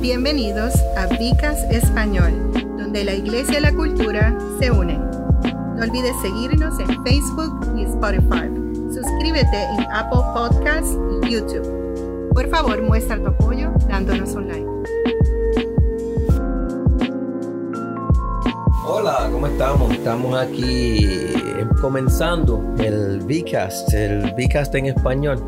Bienvenidos a Vicas Español, donde la iglesia y la cultura se unen. No olvides seguirnos en Facebook y Spotify. Suscríbete en Apple Podcasts y YouTube. Por favor, muestra tu apoyo dándonos un like. Hola, ¿cómo estamos? Estamos aquí comenzando el Vicast, el Vicast en español.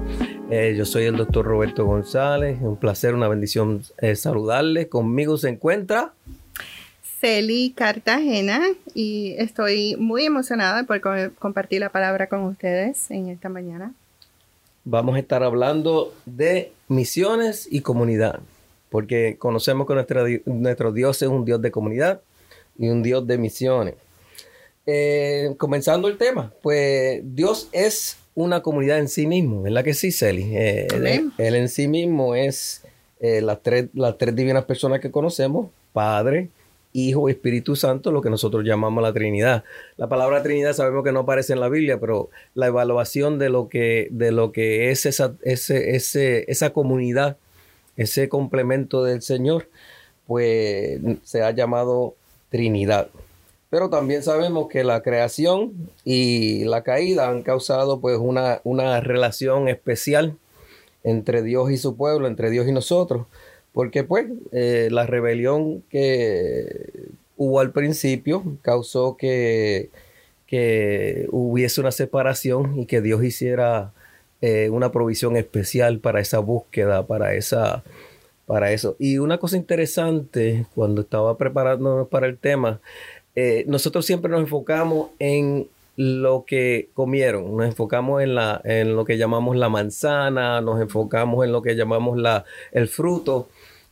Eh, yo soy el doctor Roberto González. Un placer, una bendición eh, saludarles. Conmigo se encuentra. Celi Cartagena y estoy muy emocionada por compartir la palabra con ustedes en esta mañana. Vamos a estar hablando de misiones y comunidad, porque conocemos que nuestro Dios es un Dios de comunidad y un Dios de misiones. Eh, comenzando el tema, pues Dios es una comunidad en sí mismo, ¿verdad que sí, Celi? Eh, él, en sí mismo es eh, las, tres, las tres divinas personas que conocemos, Padre, Hijo y Espíritu Santo, lo que nosotros llamamos la Trinidad. La palabra Trinidad sabemos que no aparece en la Biblia, pero la evaluación de lo que, de lo que es esa, ese, ese, esa comunidad, ese complemento del Señor, pues se ha llamado Trinidad. Pero también sabemos que la creación y la caída han causado pues una, una relación especial entre Dios y su pueblo, entre Dios y nosotros, porque pues eh, la rebelión que hubo al principio causó que, que hubiese una separación y que Dios hiciera eh, una provisión especial para esa búsqueda, para esa para eso. Y una cosa interesante, cuando estaba preparándonos para el tema, eh, nosotros siempre nos enfocamos en lo que comieron, nos enfocamos en, la, en lo que llamamos la manzana, nos enfocamos en lo que llamamos la, el fruto,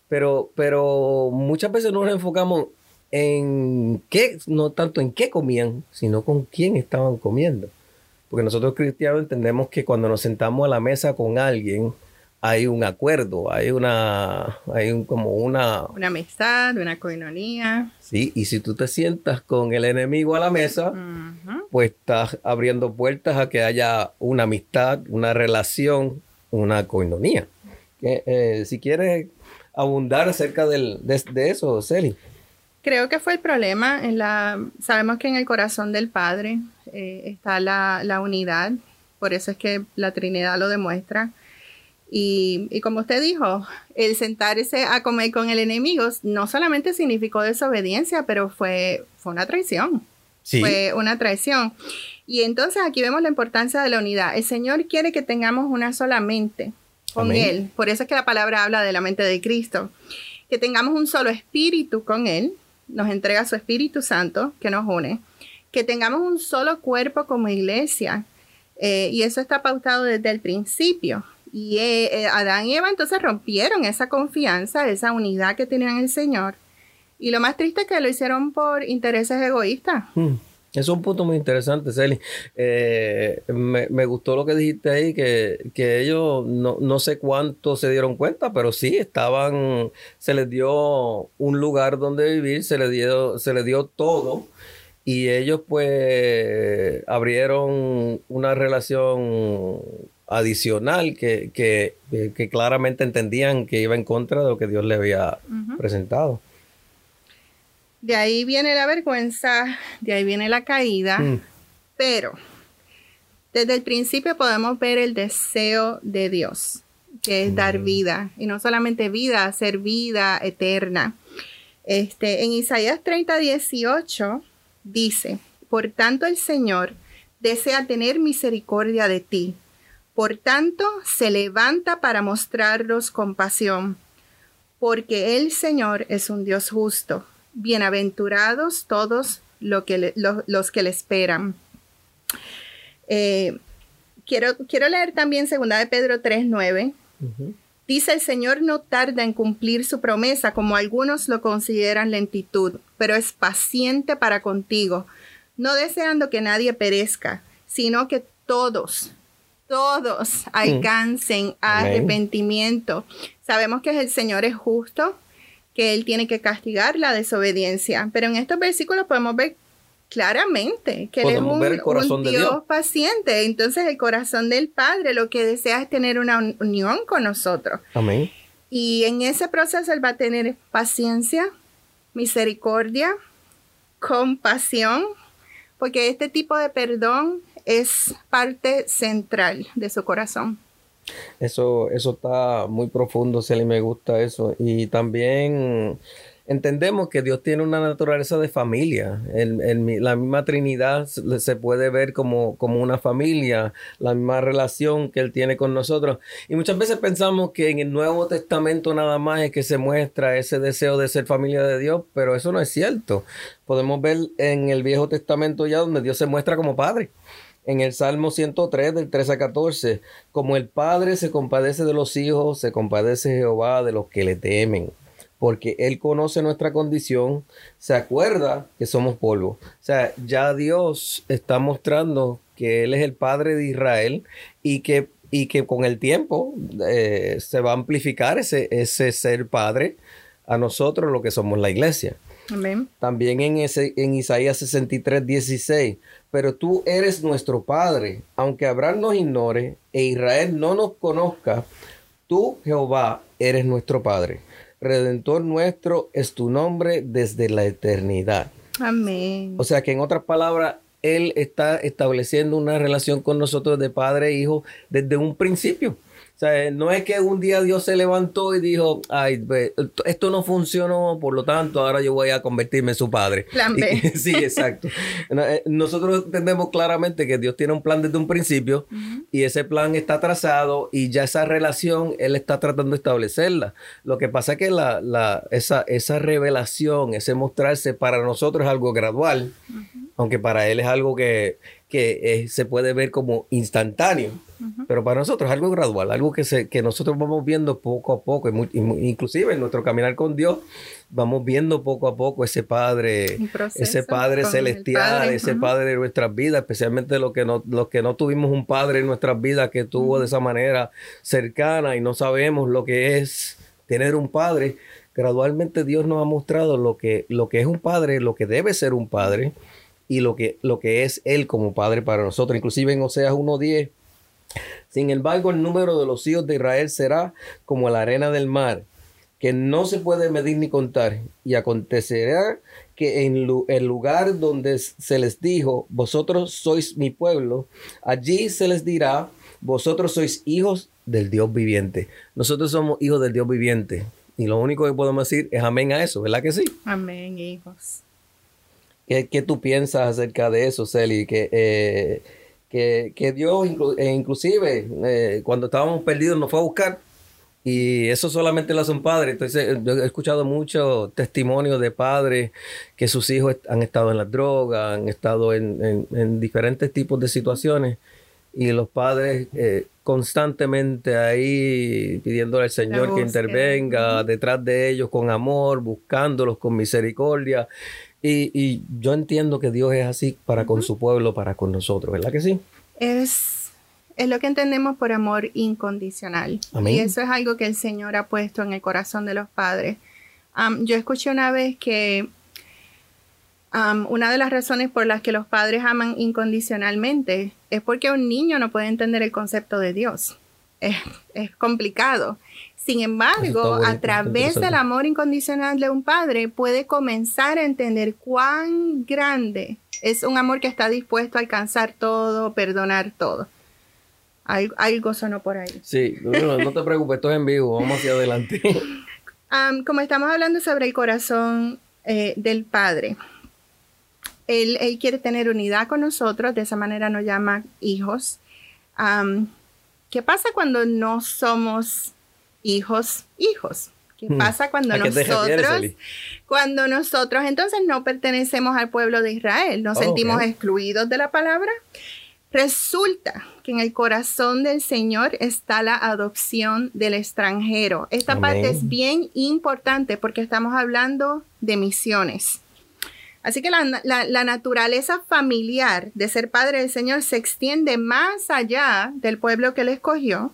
pero, pero muchas veces no nos enfocamos en qué, no tanto en qué comían, sino con quién estaban comiendo. Porque nosotros cristianos entendemos que cuando nos sentamos a la mesa con alguien, hay un acuerdo, hay una, hay un, como una... Una amistad, una coinonía. Sí, y si tú te sientas con el enemigo a la mesa, pues estás abriendo puertas a que haya una amistad, una relación, una coinonía. Eh, si quieres abundar acerca del, de, eso, Celi. Creo que fue el problema. En la, sabemos que en el corazón del Padre eh, está la, la unidad, por eso es que la Trinidad lo demuestra y, como usted dijo, el sentarse a comer con el enemigo no solamente significó desobediencia, pero fue, fue una traición. Fue una traición. Y entonces aquí vemos la importancia de la unidad. El Señor quiere que tengamos una sola mente con Él. Por eso es que la palabra habla de la mente de Cristo. Que tengamos un solo espíritu con Él. Nos entrega su Espíritu Santo que nos une. Que tengamos un solo cuerpo como iglesia. Eh, y eso está pautado desde el principio. Y eh, eh, Adán y Eva entonces rompieron esa confianza, esa unidad que tenían el Señor. Y lo más triste es que lo hicieron por intereses egoístas. Hmm. Es un punto muy interesante, Celi. Eh, me, gustó lo que dijiste ahí, que, ellos no, no, sé cuánto se dieron cuenta, pero sí estaban, se les dio un lugar donde vivir, se les dio, se les dio todo. Y ellos pues abrieron una relación adicional que, que, claramente entendían que iba en contra de lo que Dios le había presentado. De ahí viene la vergüenza, de ahí viene la caída, mm. pero desde el principio podemos ver el deseo de Dios, que es dar mm. vida, y no solamente vida, hacer vida eterna. Este, en Isaías 30, 18 dice, por tanto el Señor desea tener misericordia de ti por tanto, se levanta para mostraros compasión, porque el Señor es un Dios justo. Bienaventurados todos que los que le esperan. Eh, quiero, quiero, leer también 2 de Pedro 3.9. Dice el Señor no tarda en cumplir su promesa, como algunos lo consideran lentitud, pero es paciente para contigo, no deseando que nadie perezca, sino que todos todos mm. alcancen arrepentimiento. Sabemos que el Señor es justo, que Él tiene que castigar la desobediencia, pero en estos versículos podemos ver claramente que Él es un, Dios, paciente. Entonces el corazón del Padre lo que desea es tener una unión con nosotros. Amén. Y en ese proceso Él va a tener paciencia, misericordia, compasión, porque este tipo de perdón es parte central de su corazón. Eso, eso está muy profundo, Celi, me gusta eso. Y también entendemos que Dios tiene una naturaleza de familia. la misma Trinidad se puede ver como, como una familia, la misma relación que Él tiene con nosotros. Y muchas veces pensamos que en el Nuevo Testamento nada más es que se muestra ese deseo de ser familia de Dios, pero eso no es cierto. Podemos ver en el Viejo Testamento ya donde Dios se muestra como Padre en el Salmo 103 del 13 a 14, como el Padre se compadece de los hijos, se compadece Jehová de los que le temen, porque Él conoce nuestra condición, se acuerda que somos polvo. O sea, ya Dios está mostrando que Él es el Padre de Israel y que, y que con el tiempo eh, se va a amplificar ese, ese ser Padre a nosotros, lo que somos la iglesia. También en, ese, en Isaías 63, 16. Pero tú eres nuestro Padre, aunque Abraham nos ignore e Israel no nos conozca, tú, Jehová, eres nuestro Padre. Redentor nuestro es tu nombre desde la eternidad. Amén. O sea que en otras palabras, Él está estableciendo una relación con nosotros de padre e hijo desde un principio. O sea, no es que un día Dios se levantó y dijo, ay, esto no funcionó, por lo tanto, ahora yo voy a convertirme en su padre. Plan B. sí, exacto. Eh, nosotros entendemos claramente que Dios tiene un plan desde un principio y ese plan está trazado y ya esa relación Él está tratando de establecerla. Lo que pasa es que la, la, esa, esa revelación, ese mostrarse para nosotros es algo gradual, aunque para Él es algo que, que se puede ver como instantáneo. Pero para nosotros es algo gradual, algo que, se, que nosotros vamos viendo poco a poco, inclusive en nuestro caminar con Dios, vamos viendo poco a poco ese Padre, ese Padre celestial, ese Padre de nuestras vidas, especialmente los que, no, los que no tuvimos un Padre en nuestras vidas que tuvo de esa manera cercana y no sabemos lo que es tener un Padre. Gradualmente Dios nos ha mostrado lo que, lo que es un Padre, lo que debe ser un Padre y lo que, lo que es Él como Padre para nosotros. Inclusive en Oseas 1.10 sin embargo, el número de los hijos de Israel será como la arena del mar, que no se puede medir ni contar. Y acontecerá que en el lugar donde se les dijo, vosotros sois mi pueblo, allí se les dirá, vosotros sois hijos del Dios viviente. Nosotros somos hijos del Dios viviente. Y lo único que podemos decir es amén a eso, ¿verdad que sí? Amén, hijos. ¿Qué, tú piensas acerca de eso, Celi? Que eh, que, Dios eh, inclusive eh, cuando estábamos perdidos nos fue a buscar y eso solamente lo hace un padre. Entonces yo he escuchado muchos testimonios de padres que sus hijos han estado en la droga, han estado en, diferentes tipos de situaciones y los padres eh, constantemente ahí pidiéndole al Señor que intervenga detrás de ellos con amor, buscándolos con misericordia. Y, yo entiendo que Dios es así para con su pueblo, para con nosotros, ¿verdad que sí? Es, es lo que entendemos por amor incondicional. Y eso es algo que el Señor ha puesto en el corazón de los padres. yo escuché una vez que una de las razones por las que los padres aman incondicionalmente es porque un niño no puede entender el concepto de Dios. Es, es complicado. Sin embargo, a través del amor incondicional de un padre puede comenzar a entender cuán grande es un amor que está dispuesto a alcanzar todo, perdonar todo. Algo, sonó por ahí. Sí, no, te preocupes, esto es en vivo, vamos hacia adelante. como estamos hablando sobre el corazón eh, del Padre, él, quiere tener unidad con nosotros, de esa manera nos llama hijos. ¿Qué pasa cuando no somos hijos, hijos. ¿Qué hmm. pasa cuando nosotros, cuando nosotros entonces no pertenecemos al pueblo de Israel, nos sentimos excluidos de la palabra? Resulta que en el corazón del Señor está la adopción del extranjero. Esta parte es bien importante porque estamos hablando de misiones. Así que la, la, naturaleza familiar de ser padre del Señor se extiende más allá del pueblo que él escogió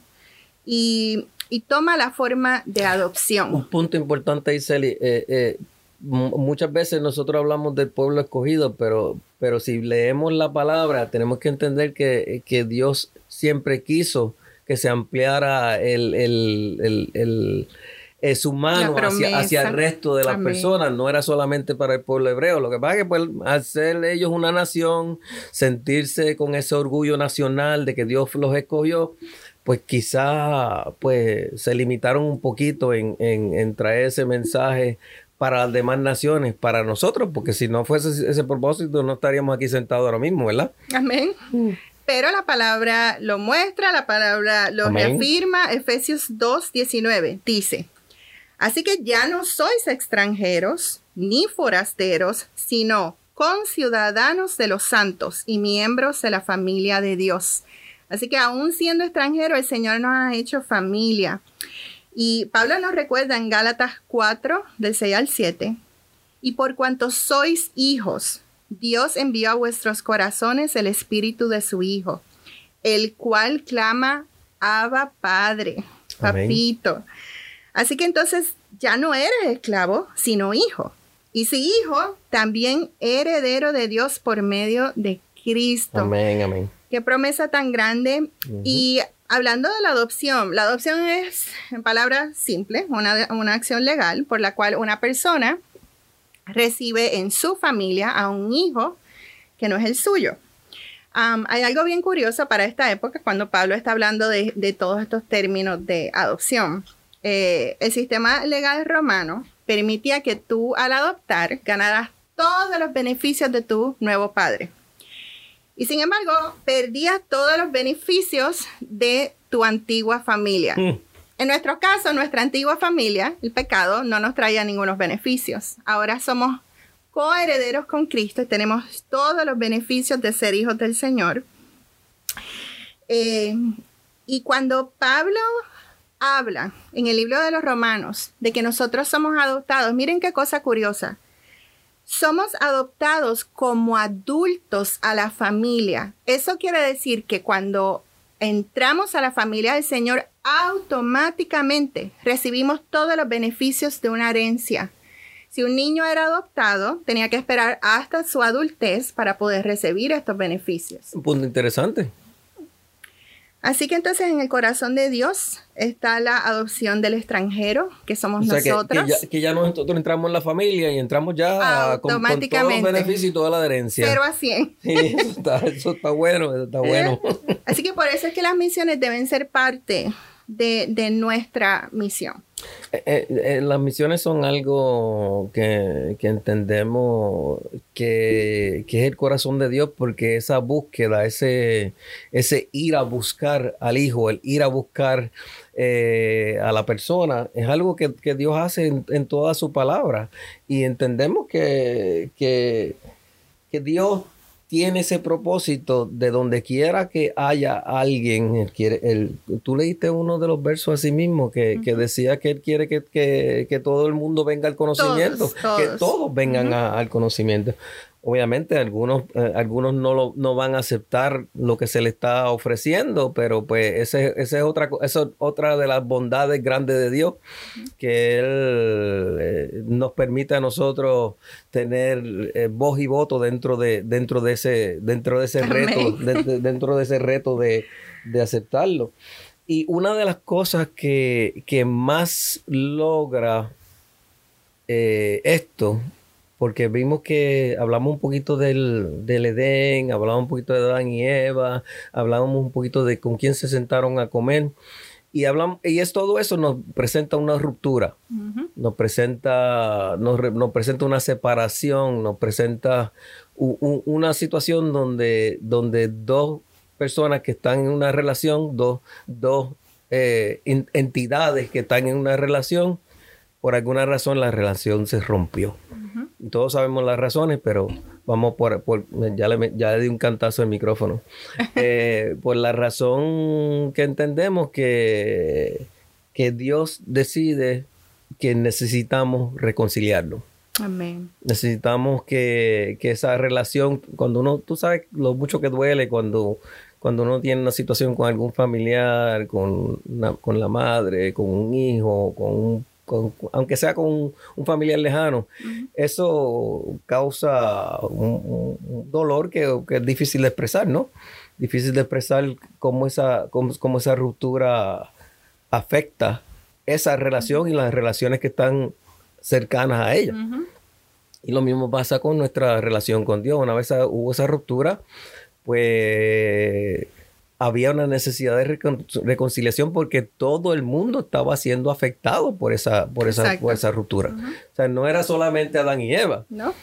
y y toma la forma de adopción. Un punto importante, Iseli. Eh, eh, muchas veces nosotros hablamos del pueblo escogido, pero, pero si leemos la palabra, tenemos que entender que, Dios siempre quiso que se ampliara el, es humano hacia, hacia, el resto de las personas, no era solamente para el pueblo hebreo. Lo que pasa es que pues, al ser ellos una nación, sentirse con ese orgullo nacional de que Dios los escogió, pues quizá pues se limitaron un poquito en, en, traer ese mensaje para las demás naciones, para nosotros, porque si no fuese ese propósito no estaríamos aquí sentados ahora mismo, ¿verdad? Amén. Mm. Pero la palabra lo muestra, la palabra lo reafirma. Efesios 2, 19 dice, así que ya no sois extranjeros ni forasteros, sino conciudadanos de los santos y miembros de la familia de Dios. Así que aún siendo extranjero, el Señor nos ha hecho familia. Y Pablo nos recuerda en Gálatas 4, del 6 al 7, y por cuanto sois hijos, Dios envió a vuestros corazones el espíritu de su Hijo, el cual clama, Abba Padre, papito. Así que entonces ya no eres esclavo, sino hijo. Y si hijo, también heredero de Dios por medio de Cristo. Amén, amén. Qué promesa tan grande. Y hablando de la adopción, la adopción es, en palabras simples, una, una acción legal por la cual una persona recibe en su familia a un hijo que no es el suyo. hay algo bien curioso para esta época cuando Pablo está hablando de, todos estos términos de adopción. Eh, el sistema legal romano permitía que tú al adoptar ganaras todos los beneficios de tu nuevo padre. Y sin embargo, perdías todos los beneficios de tu antigua familia. Mm. En nuestro caso, nuestra antigua familia, el pecado, no nos traía ningunos beneficios. Ahora somos coherederos con Cristo y tenemos todos los beneficios de ser hijos del Señor. Eh, y cuando Pablo habla en el libro de los Romanos de que nosotros somos adoptados, miren qué cosa curiosa. Somos adoptados como adultos a la familia. Eso quiere decir que cuando entramos a la familia del Señor, automáticamente recibimos todos los beneficios de una herencia. Si un niño era adoptado, tenía que esperar hasta su adultez para poder recibir estos beneficios. Un punto interesante. Así que entonces en el corazón de Dios está la adopción del extranjero, que somos nosotros. Que, ya, nosotros entramos en la familia y entramos ya con, con todos los beneficios y toda la herencia. 0 a 100. Sí, eso está, bueno, eso está bueno. Así que por eso es que las misiones deben ser parte de, nuestra misión. Eh, eh, eh, las misiones son algo que, entendemos que, es el corazón de Dios porque esa búsqueda, ese, ese ir a buscar al Hijo, el ir a buscar a la persona, es algo que, Dios hace en, toda su palabra. Y entendemos que, que, que Dios tiene ese propósito de donde quiera que haya alguien, él quiere, él, tú leíste uno de los versos así mismo que, decía que él quiere que, todo el mundo venga al conocimiento, que todos. vengan al conocimiento. Obviamente algunos, eh, algunos no, lo, no van a aceptar lo que se le está ofreciendo, pero pues ese, ese es otra, esa es otra de las bondades grandes de Dios, que Él eh, nos permite a nosotros tener eh, voz y voto dentro de, dentro de ese, dentro de ese reto, dentro de ese reto de, aceptarlo. Y una de las cosas que, que más logra esto porque vimos que hablamos un poquito del, Edén, hablamos un poquito de Adán y Eva, hablábamos un poquito de con quién se sentaron a comer. Y, hablamos, y es todo eso nos presenta una ruptura, nos, presenta, nos, presenta una separación, nos presenta una situación donde, donde dos personas que están en una relación, dos, dos eh, entidades que están en una relación, por alguna razón la relación se rompió todos sabemos las razones, pero vamos por, ya, le, ya le di un cantazo al micrófono. Eh, por la razón que entendemos que, que Dios decide que necesitamos reconciliarlo. Amén. Necesitamos que, esa relación, cuando uno, tú sabes lo mucho que duele cuando, cuando uno tiene una situación con algún familiar, con, con la madre, con un hijo, con un aunque sea con un, familiar lejano, eso causa un, dolor que, es difícil de expresar, ¿no? Difícil de expresar cómo esa, cómo, esa ruptura afecta esa relación y las relaciones que están cercanas a ella. Y lo mismo pasa con nuestra relación con Dios. Una vez hubo esa ruptura, pues había una necesidad de reconciliación porque todo el mundo estaba siendo afectado por esa, por esa, esa ruptura. O sea, no era solamente Adán y Eva. No.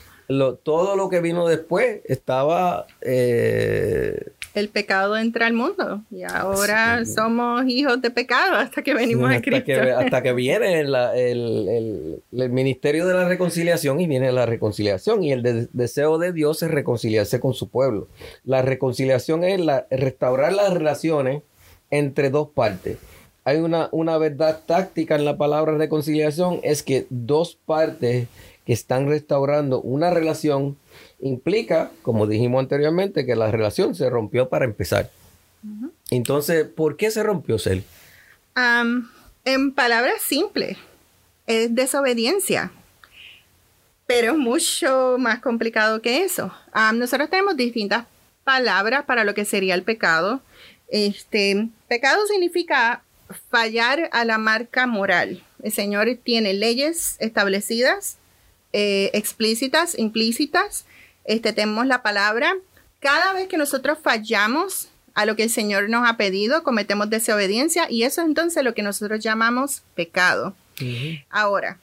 todo lo que vino después estaba eh, el pecado entra al mundo y ahora somos hijos de pecado hasta que venimos a Cristo. hasta que viene el, ministerio de la reconciliación y viene la reconciliación y el deseo de Dios es reconciliarse con su pueblo. La reconciliación es la, restaurar las relaciones entre dos partes. Hay una, una verdad táctica en la palabra reconciliación, es que dos partes que están restaurando una relación implica, como dijimos anteriormente, que la relación se rompió para empezar. Entonces, ¿por qué se rompió, Cel? en palabras simples, es desobediencia. Pero es mucho más complicado que eso. nosotros tenemos distintas palabras para lo que sería el pecado. Este, pecado significa fallar a la marca moral. El Señor tiene leyes establecidas, eh, explícitas, implícitas, este, tenemos la palabra. Cada vez que nosotros fallamos a lo que el Señor nos ha pedido, cometemos desobediencia y eso es entonces lo que nosotros llamamos pecado. Ahora,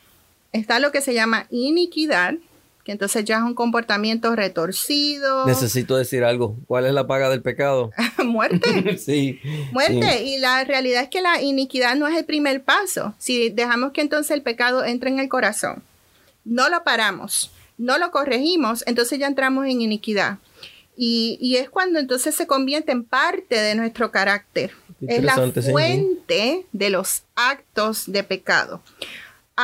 está lo que se llama iniquidad, que entonces ya es un comportamiento retorcido. Necesito decir algo. ¿Cuál es la paga del pecado? Muerte. sí. Muerte. Y la realidad es que la iniquidad no es el primer paso. Si dejamos que entonces el pecado entre en el corazón, no lo paramos no lo corregimos, entonces ya entramos en iniquidad. Y, es cuando entonces se convierte en parte de nuestro carácter. Es la fuente de los actos de pecado.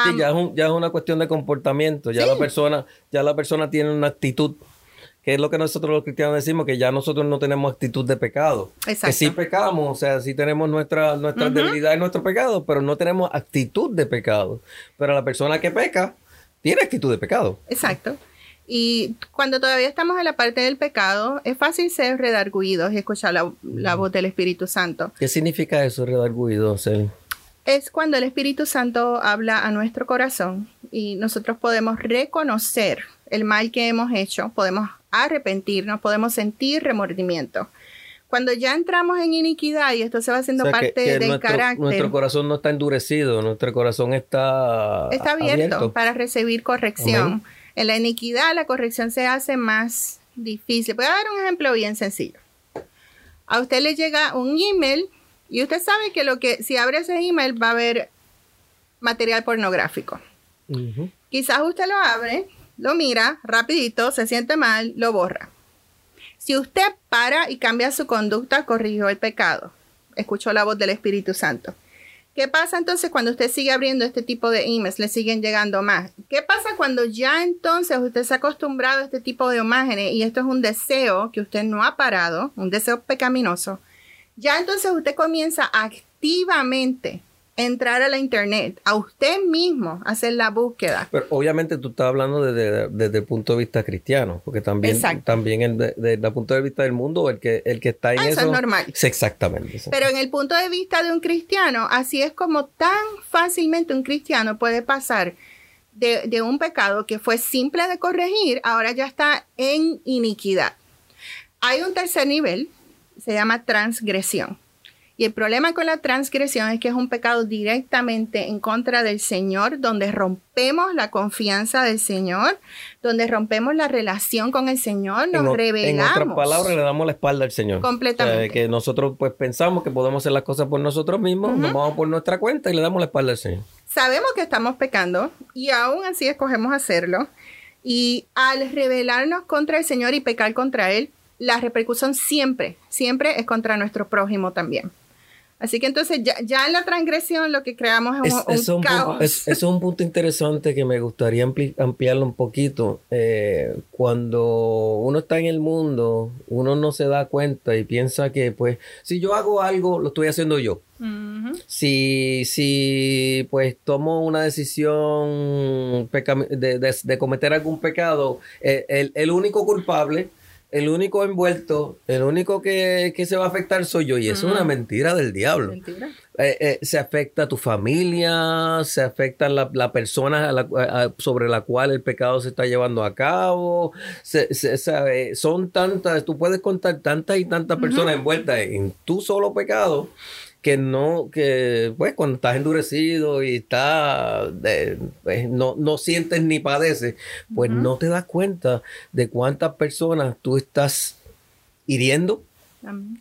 Sí, ya, es una cuestión de comportamiento. Ya la persona, ya la persona tiene una actitud que es lo que nosotros los cristianos decimos, que ya nosotros no tenemos actitud de pecado. Exacto. Que sí pecamos, o sea, sí tenemos nuestra, nuestra debilidad y nuestro pecado, pero no tenemos actitud de pecado. Pero la persona que peca, tiene actitud de pecado. Exacto. Y cuando todavía estamos en la parte del pecado, es fácil ser redarguidos y escuchar la, voz del Espíritu Santo. ¿Qué significa eso, redarguidos? Es cuando el Espíritu Santo habla a nuestro corazón y nosotros podemos reconocer el mal que hemos hecho, podemos arrepentirnos, podemos sentir remordimiento cuando ya entramos en iniquidad y esto se va haciendo parte del carácter. Nuestro corazón no está endurecido, nuestro corazón está, está abierto, para recibir corrección. En la iniquidad la corrección se hace más difícil. Voy a dar un ejemplo bien sencillo. A usted le llega un email y usted sabe que lo que si abre ese email va a haber material pornográfico. Quizás usted lo abre, lo mira rapidito, se siente mal, lo borra. Si usted para y cambia su conducta, corrigió el pecado. Escuchó la voz del Espíritu Santo. ¿Qué pasa entonces cuando usted sigue abriendo este tipo de emails? Le siguen llegando más. ¿Qué pasa cuando ya entonces usted se ha acostumbrado a este tipo de imágenes y esto es un deseo que usted no ha parado, un deseo pecaminoso? Ya entonces usted comienza activamente entrar a la internet, a usted mismo hacer la búsqueda. Pero obviamente tú estás hablando desde, el punto de vista cristiano, porque también, también desde el punto de vista del mundo, el que, el que está en ah, eso, eso, es normal. exactamente. Pero en el punto de vista de un cristiano, así es como tan fácilmente un cristiano puede pasar de, de un pecado que fue simple de corregir, ahora ya está en iniquidad. Hay un tercer nivel, se llama transgresión. Y el problema con la transgresión es que es un pecado directamente en contra del Señor, donde rompemos la confianza del Señor, donde rompemos la relación con el Señor, nos revelamos. En otras palabras, le damos la espalda al Señor. Completamente. que nosotros pues pensamos que podemos hacer las cosas por nosotros mismos, nos vamos por nuestra cuenta y le damos la espalda al Señor. Sabemos que estamos pecando y aún así escogemos hacerlo. Y al rebelarnos contra el Señor y pecar contra Él, la repercusión siempre, siempre es contra nuestro prójimo también. Así que entonces ya, en la transgresión lo que creamos es, un, caos. es, es, un punto interesante que me gustaría ampliarlo un poquito. Eh, cuando uno está en el mundo, uno no se da cuenta y piensa que pues si yo hago algo, lo estoy haciendo yo. si, si pues tomo una decisión de, de, cometer algún pecado, eh, el, el único culpable el único envuelto, el único que, se va a afectar soy yo. Y eso es una mentira del diablo. Mentira. Eh, eh, se afecta a tu familia, se afecta a la, persona sobre la cual el pecado se está llevando a cabo. Se, son tantas, tú puedes contar tantas y tantas personas envueltas en tu solo pecado que no, que pues cuando estás endurecido y estás, pues, no, no, sientes ni padeces, pues no te das cuenta de cuántas personas tú estás hiriendo,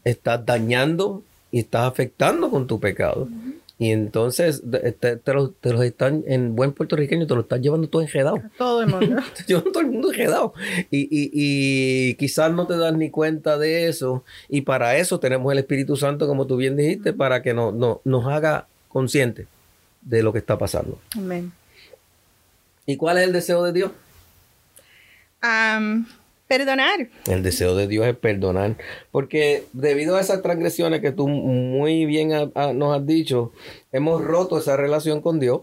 estás dañando y estás afectando con tu pecado. Y entonces te, los, están, en buen puertorriqueño, te lo están llevando todo enredado. Todo el mundo. te llevando todo el mundo enredado. Y, y, y, quizás no te das ni cuenta de eso. Y para eso tenemos el Espíritu Santo, como tú bien dijiste, para que no, no, nos haga conscientes de lo que está pasando. Amén. ¿Y cuál es el deseo de Dios? Perdonar. El deseo de Dios es perdonar. Porque debido a esas transgresiones que tú muy bien nos has dicho, hemos roto esa relación con Dios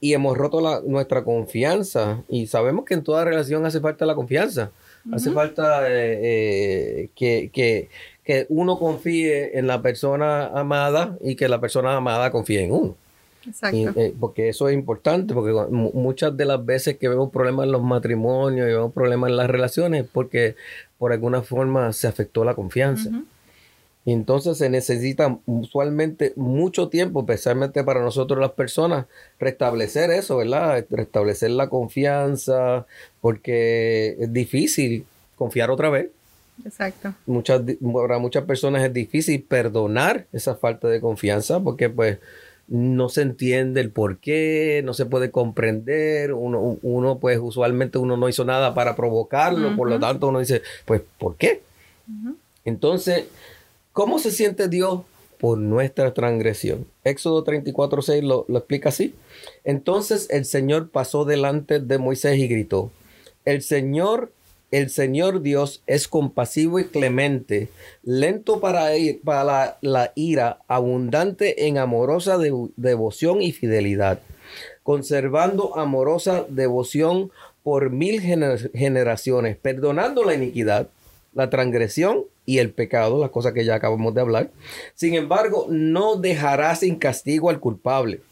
y hemos roto la, nuestra confianza. Y sabemos que en toda relación hace falta la confianza. Hace falta eh, eh, que, que, que uno confíe en la persona amada y que la persona amada confíe en uno. Exacto. Eh, porque eso es importante, porque muchas de las veces que vemos problemas en los matrimonios y vemos problemas en las relaciones, porque por alguna forma se afectó la confianza. Y entonces se necesita usualmente mucho tiempo, especialmente para nosotros las personas, restablecer eso, ¿verdad? Restablecer la confianza, porque es difícil confiar otra vez. Exacto. Muchas, para muchas personas es difícil perdonar esa falta de confianza, porque pues no se entiende el por qué, no se puede comprender, uno, uno pues usualmente uno no hizo nada para provocarlo, por lo tanto uno dice, pues ¿por qué? Entonces, ¿cómo se siente Dios por nuestra transgresión? Éxodo 34, 6 lo, lo explica así. Entonces el Señor pasó delante de Moisés y gritó, el Señor el Señor Dios es compasivo y clemente, lento para, la, ira, abundante en amorosa devoción y fidelidad, conservando amorosa devoción por mil generaciones, perdonando la iniquidad, la transgresión y el pecado, las cosas que ya acabamos de hablar. Sin embargo, no dejará sin castigo al culpable.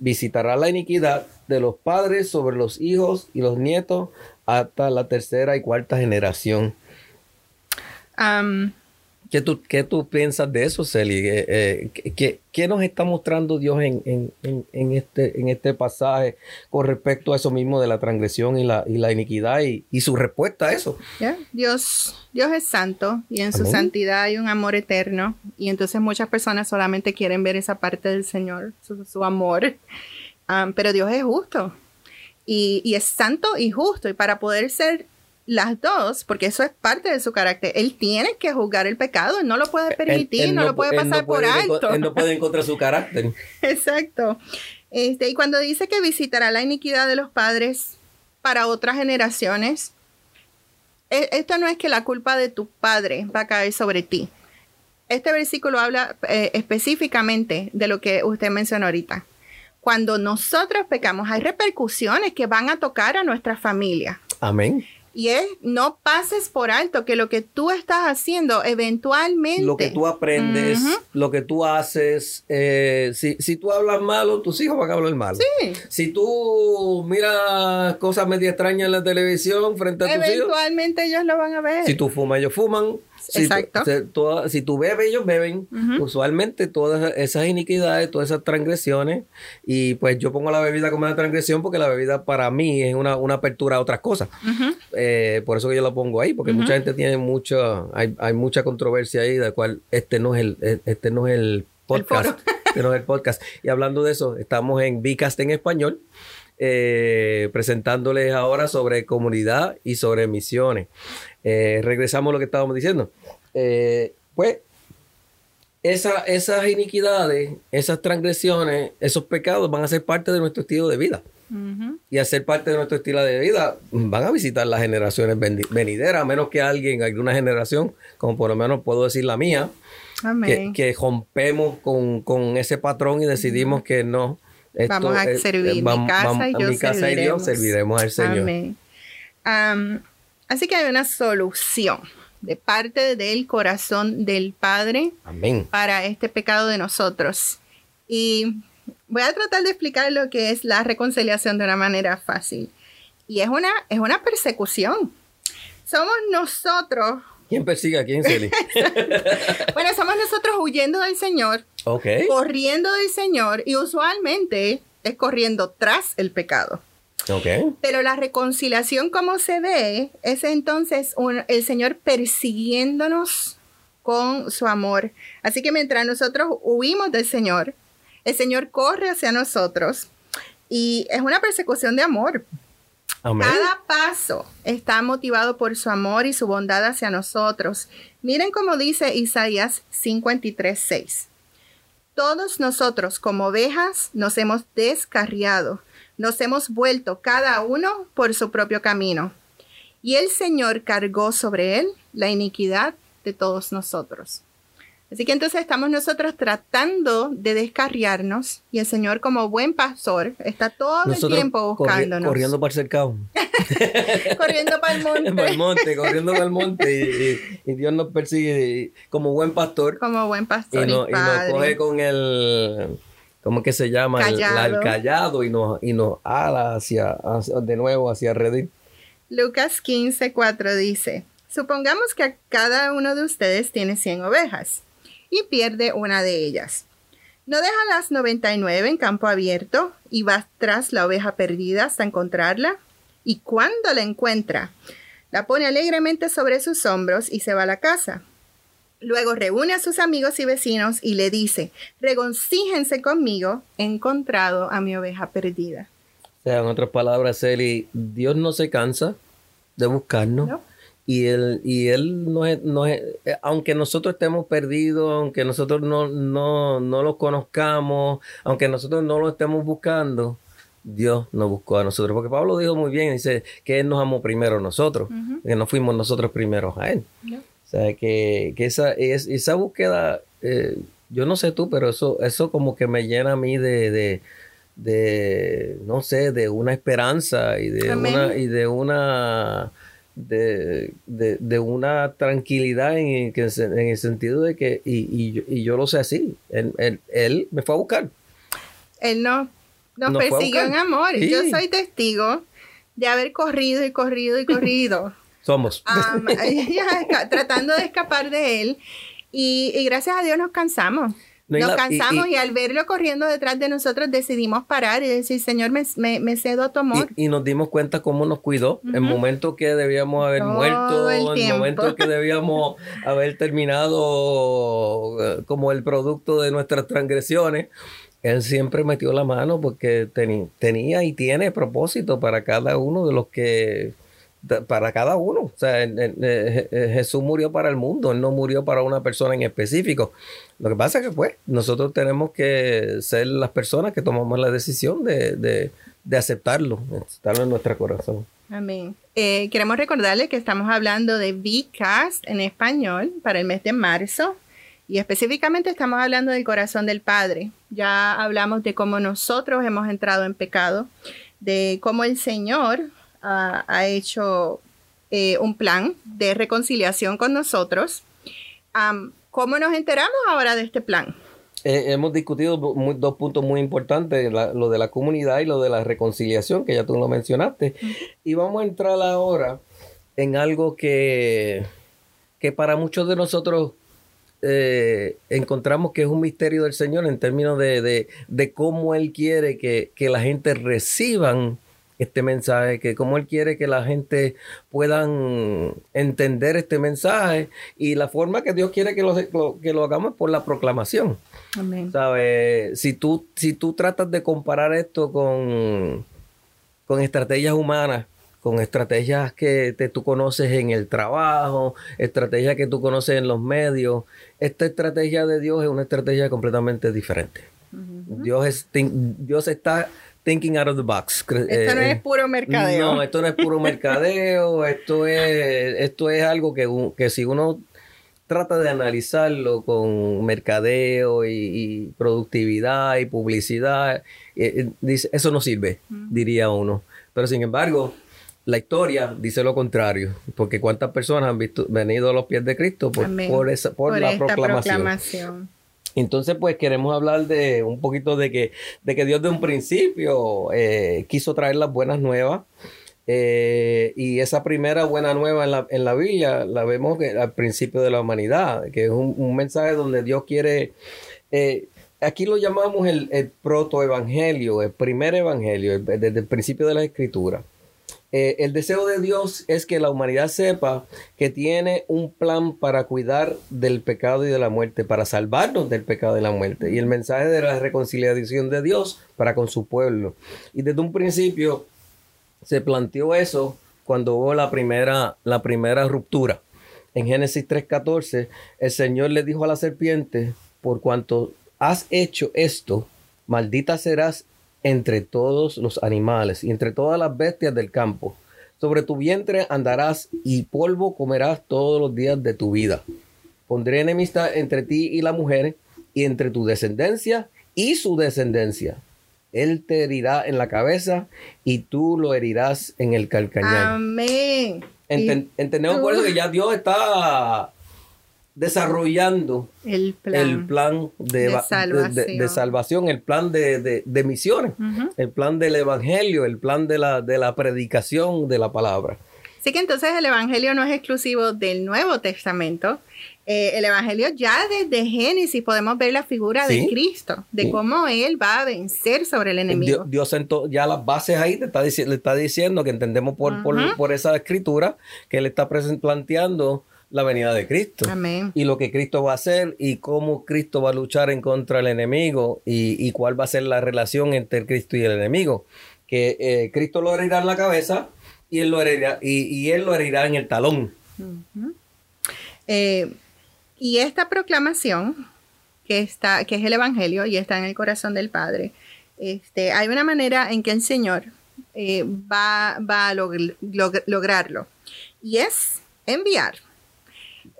Visitará la iniquidad de los padres sobre los hijos y los nietos hasta la tercera y cuarta generación. ¿Qué, tú, ¿Qué tú piensas de eso, Celi? Eh, eh, ¿qué, nos está mostrando Dios en, este, en este pasaje con respecto a eso mismo de la transgresión y la, y la iniquidad y, su respuesta a eso? Dios, Dios es santo y en su santidad hay un amor eterno y entonces muchas personas solamente quieren ver esa parte del Señor, su, amor, pero Dios es justo y, es santo y justo. Y para poder ser las dos, porque eso es parte de su carácter, él tiene que juzgar el pecado, él no lo puede permitir, no, lo puede pasar por alto. Él no puede encontrar su carácter. Exacto. Este, y cuando dice que visitará la iniquidad de los padres para otras generaciones, e, esto no es que la culpa de tu padre va a caer sobre ti. Este versículo habla eh, específicamente de lo que usted mencionó ahorita cuando nosotros pecamos, hay repercusiones que van a tocar a nuestra familia. Amén. Y es, no pases por alto que lo que tú estás haciendo eventualmente... Lo que tú aprendes, lo que tú haces, eh, si, si, tú hablas malo, tus hijos van a hablar malo. Sí. Si tú miras cosas medio extrañas en la televisión frente a tus hijos... Eventualmente ellos lo van a ver. Si tú fumas, ellos fuman. Exacto. Si, tú bebes, ellos beben. Usualmente todas esas iniquidades, todas esas transgresiones. Y pues yo pongo la bebida como una transgresión porque la bebida para mí es una, apertura a otras cosas. Eh, por eso que yo la pongo ahí, porque mucha gente tiene mucha, hay, hay mucha controversia ahí, de cual este no es el, e, este no es el podcast. este no es el podcast. Y hablando de eso, estamos en Vicast en español. Eh, presentándoles ahora sobre comunidad y sobre misiones. Eh, regresamos a lo que estábamos diciendo. Eh, pues esas iniquidades, esas transgresiones, esos pecados van a ser parte de nuestro estilo de vida. Y a ser parte de nuestro estilo de vida, van a visitar las generaciones venideras, a menos que alguien, alguna generación, como por lo menos puedo decir la mía, que, rompemos con, ese patrón y decidimos que no. Vamos a servir mi casa, y, yo mi casa y Dios serviremos al Señor. Amén. Así que hay una solución de parte del corazón del Padre para este pecado de nosotros. Y voy a tratar de explicar lo que es la reconciliación de una manera fácil. Y es una, es una persecución. Somos nosotros. ¿Quién persigue a quién, Celi? bueno, somos nosotros huyendo del Señor, corriendo del Señor y usualmente es corriendo tras el pecado. Pero la reconciliación como se ve es entonces el Señor persiguiéndonos con su amor. Así que mientras nosotros huimos del Señor, el Señor corre hacia nosotros y es una persecución de amor. Cada paso está motivado por su amor y su bondad hacia nosotros. Miren cómo dice Isaías 53:6. Todos nosotros como ovejas nos hemos descarriado nos hemos vuelto cada uno por su propio camino. Y el Señor cargó sobre él la iniquidad de todos nosotros. Así que entonces estamos nosotros tratando de descarriarnos y el Señor como buen pastor está todo el tiempo buscándonos. corriendo para el cercado. corriendo para el monte. para el monte, corriendo para el monte. Y, Dios nos persigue como buen pastor. Como buen pastor. Y, y nos coge con el ¿cómo que se llama? Callado. El, callado y nos, y nos ala hacia, de nuevo hacia Reddit. Lucas 15, 4 dice, supongamos que cada uno de ustedes tiene 100 ovejas y pierde una de ellas. ¿No deja las 99 en campo abierto y va tras la oveja perdida hasta encontrarla? Y cuando la encuentra, la pone alegremente sobre sus hombros y se va a la casa. Luego reúne a sus amigos y vecinos y le dice, regoncíjense conmigo, he encontrado a mi oveja perdida. O sea, en otras palabras, Eli, Dios no se cansa de buscarnos. Y él, y él no es, no es, eh, aunque nosotros estemos perdidos, aunque nosotros no, no, no lo conozcamos, aunque nosotros no lo estemos buscando, Dios nos buscó a nosotros. Porque Pablo dijo muy bien, dice que Él nos amó primero a nosotros, que no fuimos nosotros primero a Él. Sea, que, esa, es, esa búsqueda, eh, yo no sé tú, pero eso, eso como que me llena a mí de, de, no sé, de una esperanza y de una, y de una, de, una tranquilidad en, el sentido de que, y, yo, lo sé así, él, me fue a buscar. Él no, nos, persiguió en amor. Yo soy testigo de haber corrido y corrido y corrido. Somos. tratando de escapar de él. Y, gracias a Dios nos cansamos. Nos cansamos y, al verlo corriendo detrás de nosotros decidimos parar y decir, Señor, me, cedo a tu amor. Y, nos dimos cuenta cómo nos cuidó. En momentos que debíamos haber muerto, en momentos que debíamos haber terminado eh, como el producto de nuestras transgresiones. Él siempre metió la mano porque tenía y tiene propósito para cada uno de los que para cada uno. O sea, Jesús murió para el mundo, Él no murió para una persona en específico. Lo que pasa es que, pues, nosotros tenemos que ser las personas que tomamos la decisión de, aceptarlo, aceptarlo en nuestro corazón. Amén. Eh, queremos recordarles que estamos hablando de VCAST en español para el mes de marzo. Y específicamente estamos hablando del corazón del Padre. Ya hablamos de cómo nosotros hemos entrado en pecado, de cómo el Señor ha, hecho eh, un plan de reconciliación con nosotros. ¿Cómo nos enteramos ahora de este plan? Eh, hemos discutido dos puntos muy importantes, lo de la comunidad y lo de la reconciliación, que ya tú lo mencionaste. Y vamos a entrar ahora en algo que, que para muchos de nosotros eh, encontramos que es un misterio del Señor en términos de, cómo Él quiere que, que, la gente reciban este mensaje, que como Él quiere que la gente puedan entender este mensaje y la forma que Dios quiere que lo, que lo hagamos es por la proclamación. Amén. Si tú, si tú tratas de comparar esto con, con estrategias humanas, con estrategias que te, tú conoces en el trabajo, estrategias que tú conoces en los medios, esta estrategia de Dios es una estrategia completamente diferente. Dios, es, Dios está thinking out of the box. Esto no es eh, puro mercadeo. No, esto no es puro mercadeo. esto es, esto es algo que, que si uno trata de analizarlo con mercadeo y, productividad y publicidad, eh, eh, dice, eso no sirve, diría uno. Pero sin embargo, la historia dice lo contrario, porque cuántas personas han visto, venido a los pies de Cristo por, por, esa, por, la proclamación. Entonces, pues queremos hablar de un poquito de que, de que Dios de un principio eh, quiso traer las buenas nuevas. Eh, y esa primera buena nueva en la, en la Biblia la vemos al principio de la humanidad, que es un, mensaje donde Dios quiere, eh, aquí lo llamamos el, el protoevangelio, el primer evangelio, desde el principio de la escritura. Eh, el deseo de Dios es que la humanidad sepa que tiene un plan para cuidar del pecado y de la muerte, para salvarnos del pecado y la muerte. Y el mensaje de la reconciliación de Dios para con su pueblo. Y desde un principio se planteó eso cuando hubo la primera, la primera ruptura. En Génesis 3:14, el Señor le dijo a la serpiente, por cuanto has hecho esto, maldita serás entre todos los animales y entre todas las bestias del campo. Sobre tu vientre andarás y polvo comerás todos los días de tu vida. Pondré enemistad entre ti y la mujer y entre tu descendencia y su descendencia. Él te herirá en la cabeza y tú lo herirás en el calcañar. Amén. entendemos por eso que ya Dios está desarrollando el plan, de, salvación. el plan de, misiones, el plan del evangelio, el plan de la, de la predicación de la palabra. Así que entonces el evangelio no es exclusivo del Nuevo Testamento. Eh, el evangelio ya desde Génesis podemos ver la figura de Cristo, de cómo Él va a vencer sobre el enemigo. Dios, sentó ya las bases ahí, le está, le está diciendo que entendemos por, por, por esa escritura que Él está planteando la venida de Cristo. Amén. Y lo que Cristo va a hacer y cómo Cristo va a luchar en contra del enemigo y, cuál va a ser la relación entre el Cristo y el enemigo. Que eh, Cristo lo herirá en la cabeza y él lo herirá, y, él lo herirá en el talón. Eh, y esta proclamación, que, está, que es el Evangelio y está en el corazón del Padre, este, hay una manera en que el Señor eh, va, a lograrlo. Y es enviar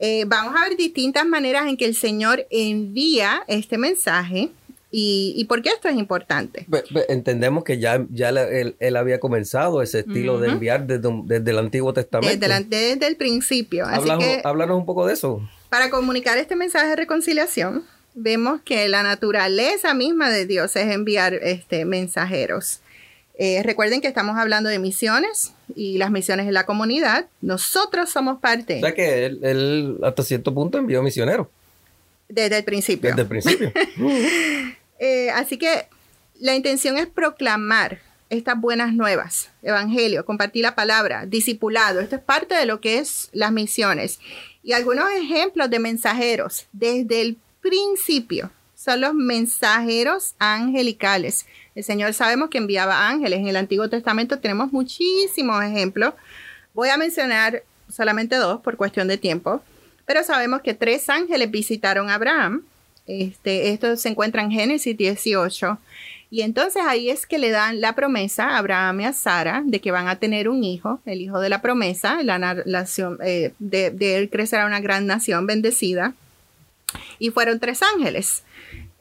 eh, vamos a ver distintas maneras en que el Señor envía este mensaje. ¿Y, por qué esto es importante? entendemos que ya, ya él, había comenzado ese estilo de enviar desde, el Antiguo Testamento. Desde, el principio. háblanos un poco de eso. Para comunicar este mensaje de reconciliación, vemos que la naturaleza misma de Dios es enviar este, mensajeros. Eh, recuerden que estamos hablando de misiones y las misiones en la comunidad. Nosotros somos parte. O sea que él, hasta cierto punto envió misioneros. Desde el principio. Desde el principio. Eh, así que la intención es proclamar estas buenas nuevas, evangelio, compartir la palabra, discipulado. Esto es parte de lo que es las misiones. Y algunos ejemplos de mensajeros desde el principio son los mensajeros angelicales. El Señor sabemos que enviaba ángeles. En el Antiguo Testamento tenemos muchísimos ejemplos. Voy a mencionar solamente dos por cuestión de tiempo, pero sabemos que tres ángeles visitaron a Abraham. Este, esto se encuentra en Génesis 18. Y entonces ahí es que le dan la promesa a Abraham y a Sara de que van a tener un hijo, el hijo de la promesa, la nación, eh, de, de él crecerá una gran nación bendecida. Y fueron tres ángeles.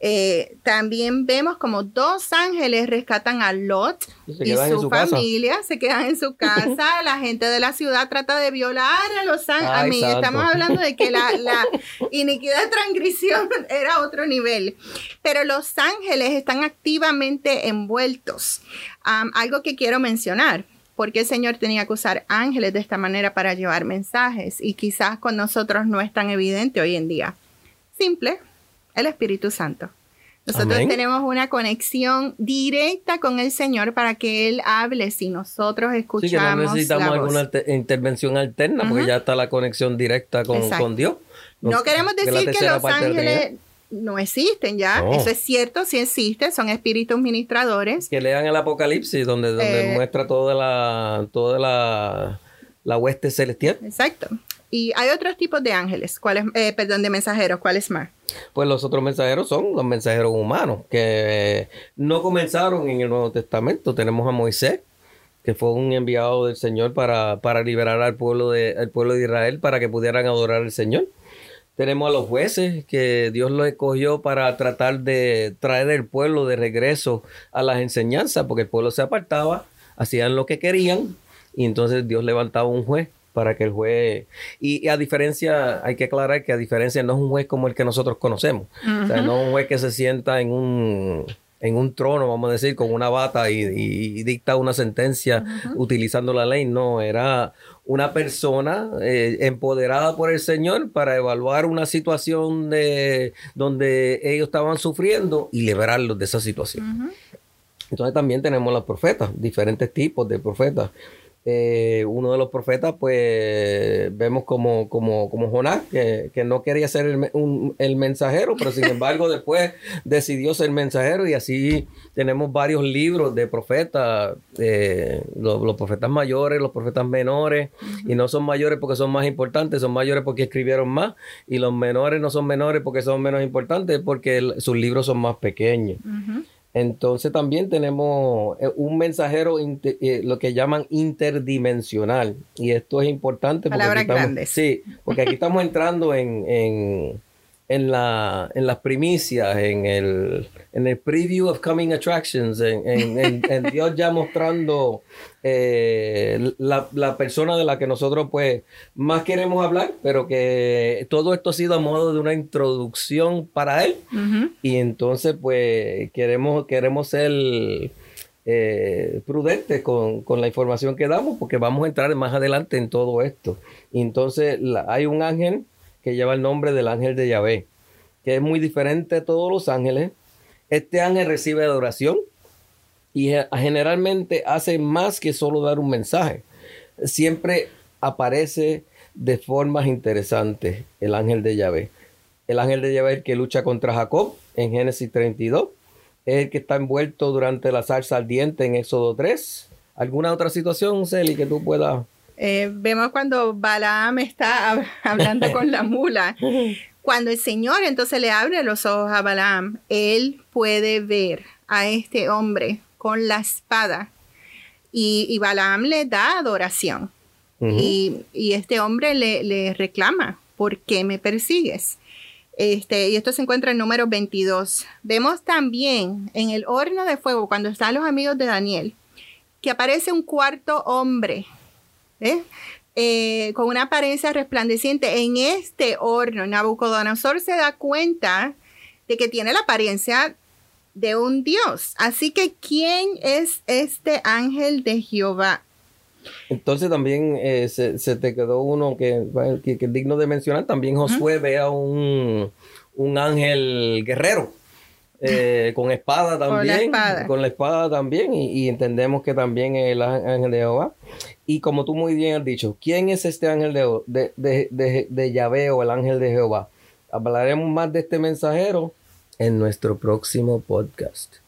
Eh, también vemos como dos ángeles rescatan a Lot y su, familia, se quedan en su casa, la gente de la ciudad trata de violar a los ángeles. Estamos hablando de que la, iniquidad de transgresión era otro nivel, pero los ángeles están activamente envueltos. algo que quiero mencionar. porque el Señor tenía que usar ángeles de esta manera para llevar mensajes? Y quizás con nosotros no es tan evidente hoy en día. Simple, el Espíritu Santo. Nosotros tenemos una conexión directa con el Señor para que Él hable si nosotros escuchamos. Sí, que no necesitamos alguna intervención alterna porque ya está la conexión directa con, con Dios. No, queremos decir que, los ángeles no existen ya. Eso es cierto, sí existe, son espíritus ministradores. Que lean el Apocalipsis donde, donde eh, muestra toda la, toda la, la hueste celestial. Exacto. Y hay otros tipos de ángeles, ¿cuáles, eh, perdón, de mensajeros, ¿cuáles más? Pues los otros mensajeros son los mensajeros humanos, que no comenzaron en el Nuevo Testamento. Tenemos a Moisés, que fue un enviado del Señor para, para liberar al pueblo, de, pueblo de Israel para que pudieran adorar al Señor. Tenemos a los jueces que Dios los escogió para tratar de traer el pueblo de regreso a las enseñanzas, porque el pueblo se apartaba, hacían lo que querían y entonces Dios levantaba un juez para que el juez, y, a diferencia, hay que aclarar que a diferencia no es un juez como el que nosotros conocemos, o sea, no es un juez que se sienta en un, en un trono, vamos a decir, con una bata y, dicta una sentencia utilizando la ley, no, era una persona eh, empoderada por el Señor para evaluar una situación de donde ellos estaban sufriendo y liberarlos de esa situación. Entonces también tenemos los profetas, diferentes tipos de profetas. Eh, uno de los profetas, pues vemos como, como, como Jonás, que, no quería ser el, mensajero, pero sin embargo después decidió ser mensajero y así tenemos varios libros de profetas, eh, los, profetas mayores, los profetas menores, y no son mayores porque son más importantes, son mayores porque escribieron más, y los menores no son menores porque son menos importantes, porque sus libros son más pequeños. Entonces también tenemos eh, un mensajero, eh, lo que llaman interdimensional. Y esto es importante. Porque Sí, porque aquí estamos entrando en en, la, en las primicias, en el, en el preview of coming attractions, en, Dios ya mostrando eh, la, persona de la que nosotros pues más queremos hablar, pero que todo esto ha sido a modo de una introducción para Él. Y entonces pues queremos, queremos ser... Eh, prudentes con, la información que damos porque vamos a entrar más adelante en todo esto. Y entonces hay un ángel que lleva el nombre del ángel de Yahvé, que es muy diferente de todos los ángeles. Este ángel recibe adoración y generalmente hace más que solo dar un mensaje. Siempre aparece de formas interesantes el ángel de Yahvé. El ángel de Yahvé el que lucha contra Jacob en Génesis 32. Es el que está envuelto durante la salsa ardiente en Éxodo 3. ¿Alguna otra situación, Celi, que tú puedas eh, vemos cuando Balaam está hablando con la mula. Cuando el Señor entonces le abre los ojos a Balaam, él puede ver a este hombre con la espada y, Balaam le da adoración. y, este hombre le, reclama, ¿por qué me persigues? Este, y esto se encuentra en número 22. Vemos también en el horno de fuego, cuando están los amigos de Daniel, que aparece un cuarto hombre ¿eh? Eh, con una apariencia resplandeciente en este horno. Nabucodonosor se da cuenta de que tiene la apariencia de un dios. Así que, ¿quién es este ángel de Jehová? Entonces también eh, se, te quedó uno que, es digno de mencionar. También Josué ve a un, un ángel guerrero. Con espada también. Con la espada, también. Y, y, entendemos que también es el ángel de Jehová. Y como tú muy bien has dicho, ¿quién es este ángel de, de, de, de, Yahvé o el ángel de Jehová? Hablaremos más de este mensajero en nuestro próximo podcast.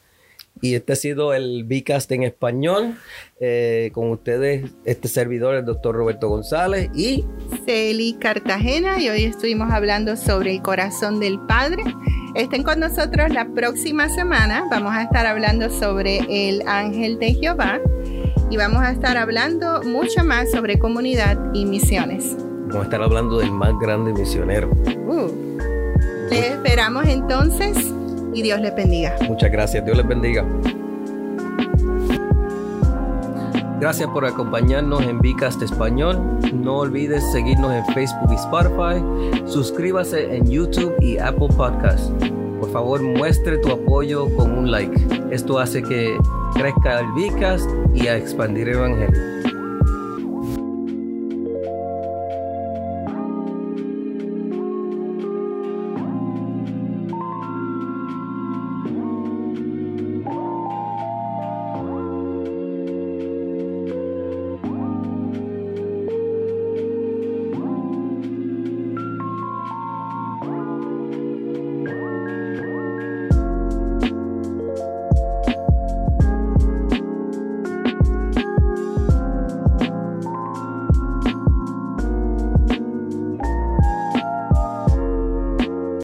Y este ha sido el Bicast en español. Eh, con ustedes, este servidor, el doctor Roberto González y Celi Cartagena. Y hoy estuvimos hablando sobre el corazón del Padre. Estén con nosotros la próxima semana. Vamos a estar hablando sobre el ángel de Jehová y vamos a estar hablando mucho más sobre comunidad y misiones. Vamos a estar hablando del más grande misionero. Uh. Les esperamos entonces y Dios les bendiga. Muchas gracias, Dios les bendiga. Gracias por acompañarnos en Vicast Español. No olvides seguirnos en Facebook y Spotify. Suscríbase en YouTube y Apple Podcasts. Por favor, muestre tu apoyo con un like. Esto hace que crezca el Vicas y a expandir el Evangelio.